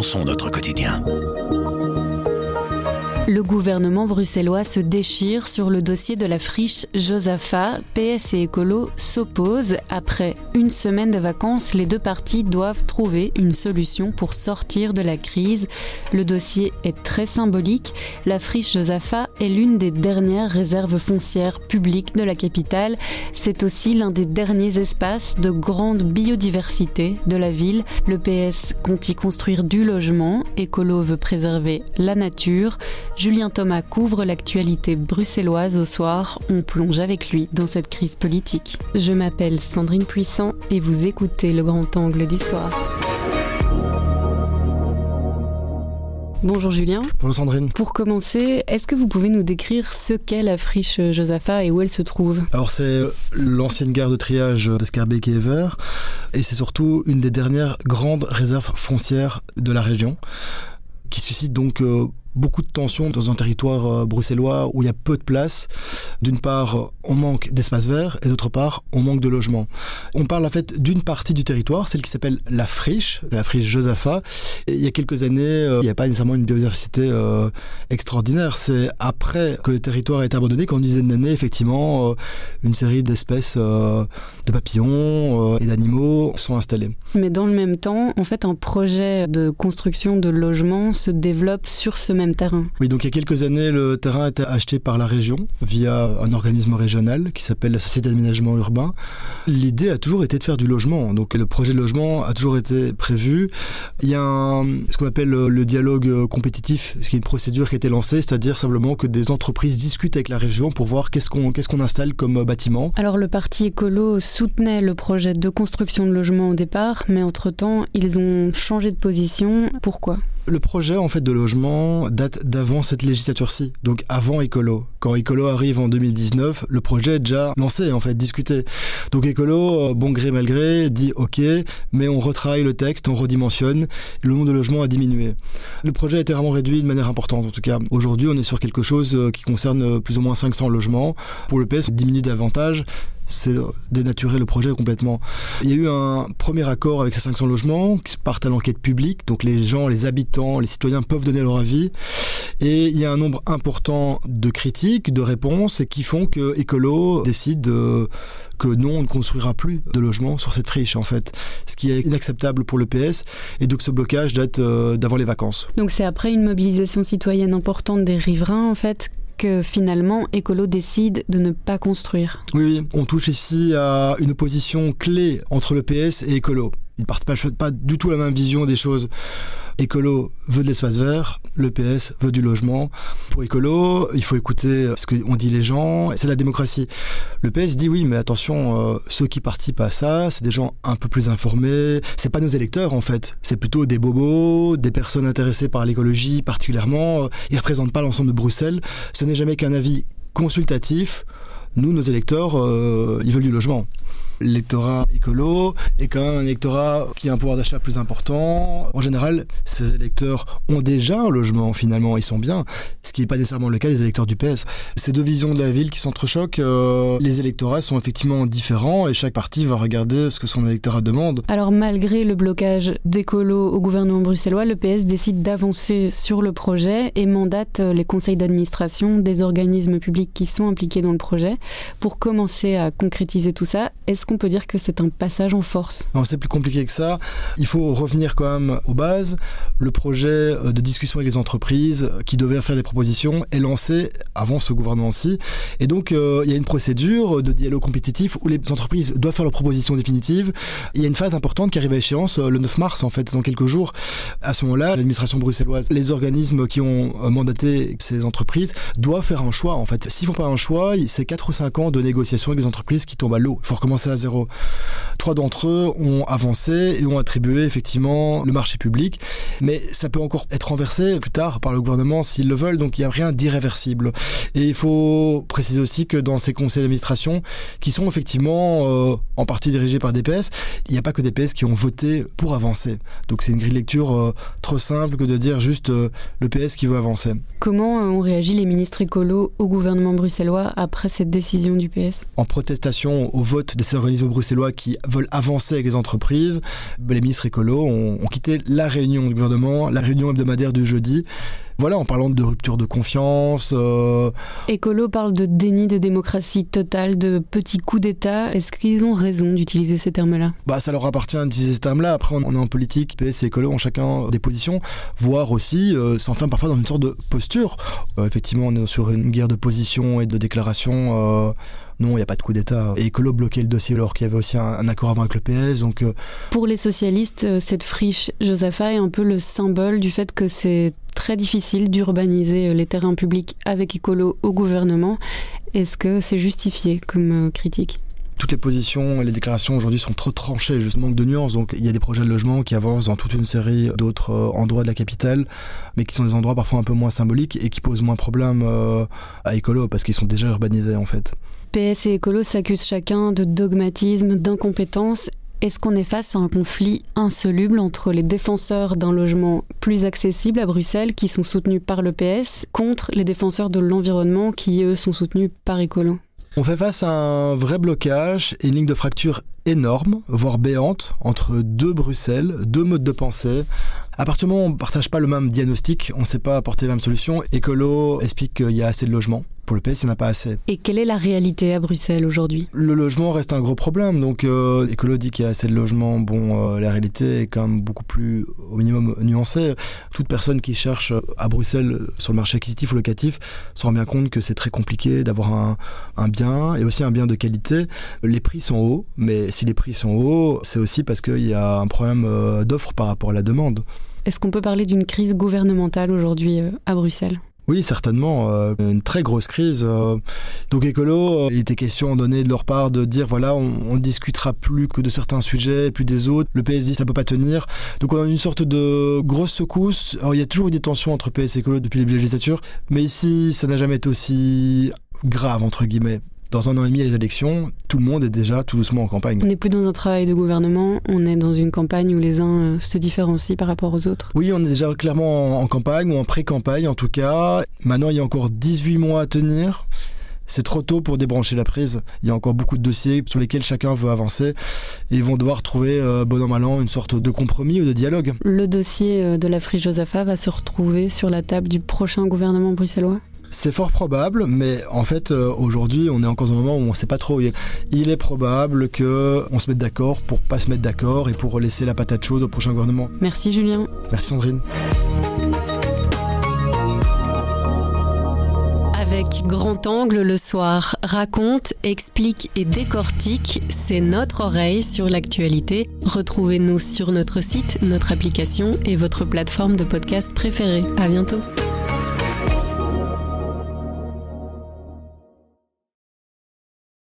repensons notre quotidien. Le gouvernement bruxellois se déchire sur le dossier de la friche Josapha. PS et Écolo s'opposent. Après une semaine de vacances, les deux parties doivent trouver une solution pour sortir de la crise. Le dossier est très symbolique. La friche Josapha est l'une des dernières réserves foncières publiques de la capitale. C'est aussi l'un des derniers espaces de grande biodiversité de la ville. Le PS compte y construire du logement. Écolo veut préserver la nature. Julien Thomas couvre l'actualité bruxelloise au soir. On plonge avec lui dans cette crise politique. Je m'appelle Sandrine Puissant et vous écoutez le grand angle du soir. Bonjour Julien. Bonjour Sandrine. Pour commencer, est-ce que vous pouvez nous décrire ce qu'est la friche Josapha et où elle se trouve? Alors c'est l'ancienne gare de triage de Scarbeck et Ever et c'est surtout une des dernières grandes réserves foncières de la région qui suscite donc euh, beaucoup de tensions dans un territoire euh, bruxellois où il y a peu de place. D'une part, on manque d'espace vert et d'autre part, on manque de logements. On parle en fait d'une partie du territoire, celle qui s'appelle la friche, la friche Josapha. Il y a quelques années, euh, il n'y a pas nécessairement une biodiversité euh, extraordinaire. C'est après que le territoire a été abandonné qu'en dizaine d'années, effectivement, une série d'espèces de papillons et d'animaux sont installés. Mais dans le même temps, en fait, un projet de construction de logements se développe sur ce même terrain. Oui, donc il y a quelques années, le terrain a été acheté par la région via un organisme régional qui s'appelle la Société d'aménagement urbain. L'idée a toujours été de faire du logement. Donc le projet de logement a toujours été prévu. Il y a ce qu'on appelle le dialogue compétitif, ce qui est une procédure qui a été lancée, c'est-à-dire simplement que des entreprises discutent avec la région pour voir qu'est-ce qu'on qu'est-ce qu'on installe comme bâtiment. Alors le parti écolo soutenait le projet de construction de logements au départ, mais entre-temps, ils ont changé de position. Pourquoi? Le projet en fait de logement date d'avant cette législature-ci, donc avant Écolo. Quand Écolo arrive en 2019, le projet est déjà lancé en fait, discuté. Donc Écolo, euh, bon gré mal gré, dit OK, mais on retravaille le texte, on redimensionne, le nombre de logements a diminué. Le projet a été vraiment réduit de manière importante en tout cas. Aujourd'hui, on est sur quelque chose euh, qui concerne euh, plus ou moins 500 logements. Pour le PS, diminue davantage c'est dénaturer le projet complètement. Il y a eu un premier accord avec ces 500 logements qui partent à l'enquête publique, donc les gens, les habitants, les citoyens peuvent donner leur avis. Et il y a un nombre important de critiques, de réponses, qui font que Écolo décide que non, on ne construira plus de logements sur cette friche, en fait. Ce qui est inacceptable pour le PS. Et donc ce blocage date euh, d'avant les vacances. Donc c'est après une mobilisation citoyenne importante des riverains, en fait, que finalement Écolo décide de ne pas construire. Oui, oui, on touche ici à une opposition clé entre le PS et Écolo. Ils ne partagent pas du tout la même vision des choses. Écolo veut de l'espace vert, le PS veut du logement. Pour Écolo, il faut écouter ce qu'ont dit les gens, c'est la démocratie. Le PS dit oui, mais attention, euh, ceux qui participent à ça, c'est des gens un peu plus informés, c'est pas nos électeurs en fait, c'est plutôt des bobos, des personnes intéressées par l'écologie particulièrement, ils représentent pas l'ensemble de Bruxelles, ce n'est jamais qu'un avis consultatif. Nous, nos électeurs, euh, ils veulent du logement l'électorat écolo est quand même un électorat qui a un pouvoir d'achat plus important. En général, ces électeurs ont déjà un logement finalement, ils sont bien, ce qui n'est pas nécessairement le cas des électeurs du PS. Ces deux visions de la ville qui s'entrechoquent, euh, les électorats sont effectivement différents et chaque parti va regarder ce que son électorat demande. Alors malgré le blocage d'écolo au gouvernement bruxellois, le PS décide d'avancer sur le projet et mandate les conseils d'administration des organismes publics qui sont impliqués dans le projet pour commencer à concrétiser tout ça. Est-ce qu'on peut dire que c'est un passage en force? Non, c'est plus compliqué que ça. Il faut revenir quand même aux bases. Le projet euh, de discussion avec les entreprises qui devaient faire des propositions est lancé avant ce gouvernement-ci. Et donc, euh, il y a une procédure de dialogue compétitif où les entreprises doivent faire leurs propositions définitives. Il y a une phase importante qui arrive à échéance euh, le 9 mars, en fait, dans quelques jours. À ce moment-là, l'administration bruxelloise, les organismes qui ont mandaté ces entreprises doivent faire un choix, en fait. S'ils font pas un choix, c'est 4 ou 5 ans de négociations avec les entreprises qui tombent à l'eau. Il faut recommencer à Trois d'entre eux ont avancé et ont attribué effectivement le marché public, mais ça peut encore être renversé plus tard par le gouvernement s'ils le veulent, donc il n'y a rien d'irréversible. Et il faut préciser aussi que dans ces conseils d'administration, qui sont effectivement euh, en partie dirigés par DPS, il n'y a pas que DPS qui ont voté pour avancer. Donc c'est une grille de lecture euh, trop simple que de dire juste euh, le PS qui veut avancer. Comment ont réagi les ministres écolos au gouvernement bruxellois après cette décision du PS En protestation au vote de ces organismes bruxellois qui veulent avancer avec les entreprises. Les ministres écolos ont, ont quitté la réunion du gouvernement, la réunion hebdomadaire du jeudi voilà, en parlant de rupture de confiance. Euh... Écolo parle de déni de démocratie totale, de petits coups d'État. Est-ce qu'ils ont raison d'utiliser ces termes-là? Bah, ça leur appartient d'utiliser ces termes-là. Après, on est en politique, PS et Écolo ont chacun des positions, voire aussi euh, s'enferment parfois dans une sorte de posture. Euh, effectivement, on est sur une guerre de position et de déclaration. Non, il n'y a pas de coup d'État. Et Écolo bloquait le dossier alors qu'il y avait aussi un, un, accord avant avec le PS. Donc, euh... Pour les socialistes, euh, cette friche Josapha est un peu le symbole du fait que c'est très difficile d'urbaniser euh, les terrains publics avec Écolo au gouvernement. Est-ce que c'est justifié comme critique? Toutes les positions et les déclarations aujourd'hui sont trop tranchées, juste manque de nuances. Donc il y a des projets de logement qui avancent dans toute une série d'autres euh, endroits de la capitale, mais qui sont des endroits parfois un peu moins symboliques et qui posent moins de problèmes euh, à écolo parce qu'ils sont déjà urbanisés en fait. PS et écolo s'accusent chacun de dogmatisme, d'incompétence. Est-ce qu'on est face à un conflit insoluble entre les défenseurs d'un logement plus accessible à Bruxelles, qui sont soutenus par le PS, contre les défenseurs de l'environnement, qui eux sont soutenus par écolo? On fait face à un vrai blocage et une ligne de fracture énorme, voire béante, entre deux Bruxelles, deux modes de pensée. À on ne partage pas le même diagnostic, on ne sait pas apporter la même solution. Écolo explique qu'il y a assez de logements. Pour le PS, il n'y en a pas assez. Et quelle est la réalité à Bruxelles aujourd'hui? Le logement reste un gros problème. Donc, euh, Écolo dit qu'il y a assez de logements. Bon, euh, la réalité est quand même beaucoup plus, au minimum, nuancée. Toute personne qui cherche à Bruxelles sur le marché acquisitif ou locatif se rend bien compte que c'est très compliqué d'avoir un, un bien et aussi un bien de qualité. Les prix sont hauts, mais si les prix sont hauts, c'est aussi parce qu'il y a un problème euh, d'offre par rapport à la demande. Est-ce qu'on peut parler d'une crise gouvernementale aujourd'hui euh, à Bruxelles? Oui, certainement, euh, une très grosse crise. Euh, donc écolo, euh, il était question donné de leur part de dire voilà, on, ne discutera plus que de certains sujets, plus des autres. Le PS dit ça peut pas tenir. Donc on a une sorte de grosse secousse. Alors il y a toujours eu des tensions entre PS et écolo depuis les législatures, mais ici ça n'a jamais été aussi grave entre guillemets dans un an et demi les élections, tout le monde est déjà tout doucement en campagne. On n'est plus dans un travail de gouvernement, on est dans une campagne où les uns se différencient par rapport aux autres. Oui, on est déjà clairement en campagne ou en pré-campagne en tout cas. Maintenant, il y a encore 18 mois à tenir. C'est trop tôt pour débrancher la prise. Il y a encore beaucoup de dossiers sur lesquels chacun veut avancer et ils vont devoir trouver, euh, bon an mal an, une sorte de compromis ou de dialogue. Le dossier de la friche Josapha va se retrouver sur la table du prochain gouvernement bruxellois? C'est fort probable, mais en fait, euh, aujourd'hui, on est encore dans un moment où on ne sait pas trop. Il est probable qu'on se mette d'accord pour pas se mettre d'accord et pour laisser la patate chaude au prochain gouvernement. Merci Julien. Merci Sandrine. Avec Grand Angle le soir, raconte, explique et décortique, c'est notre oreille sur l'actualité. Retrouvez-nous sur notre site, notre application et votre plateforme de podcast préférée. À bientôt.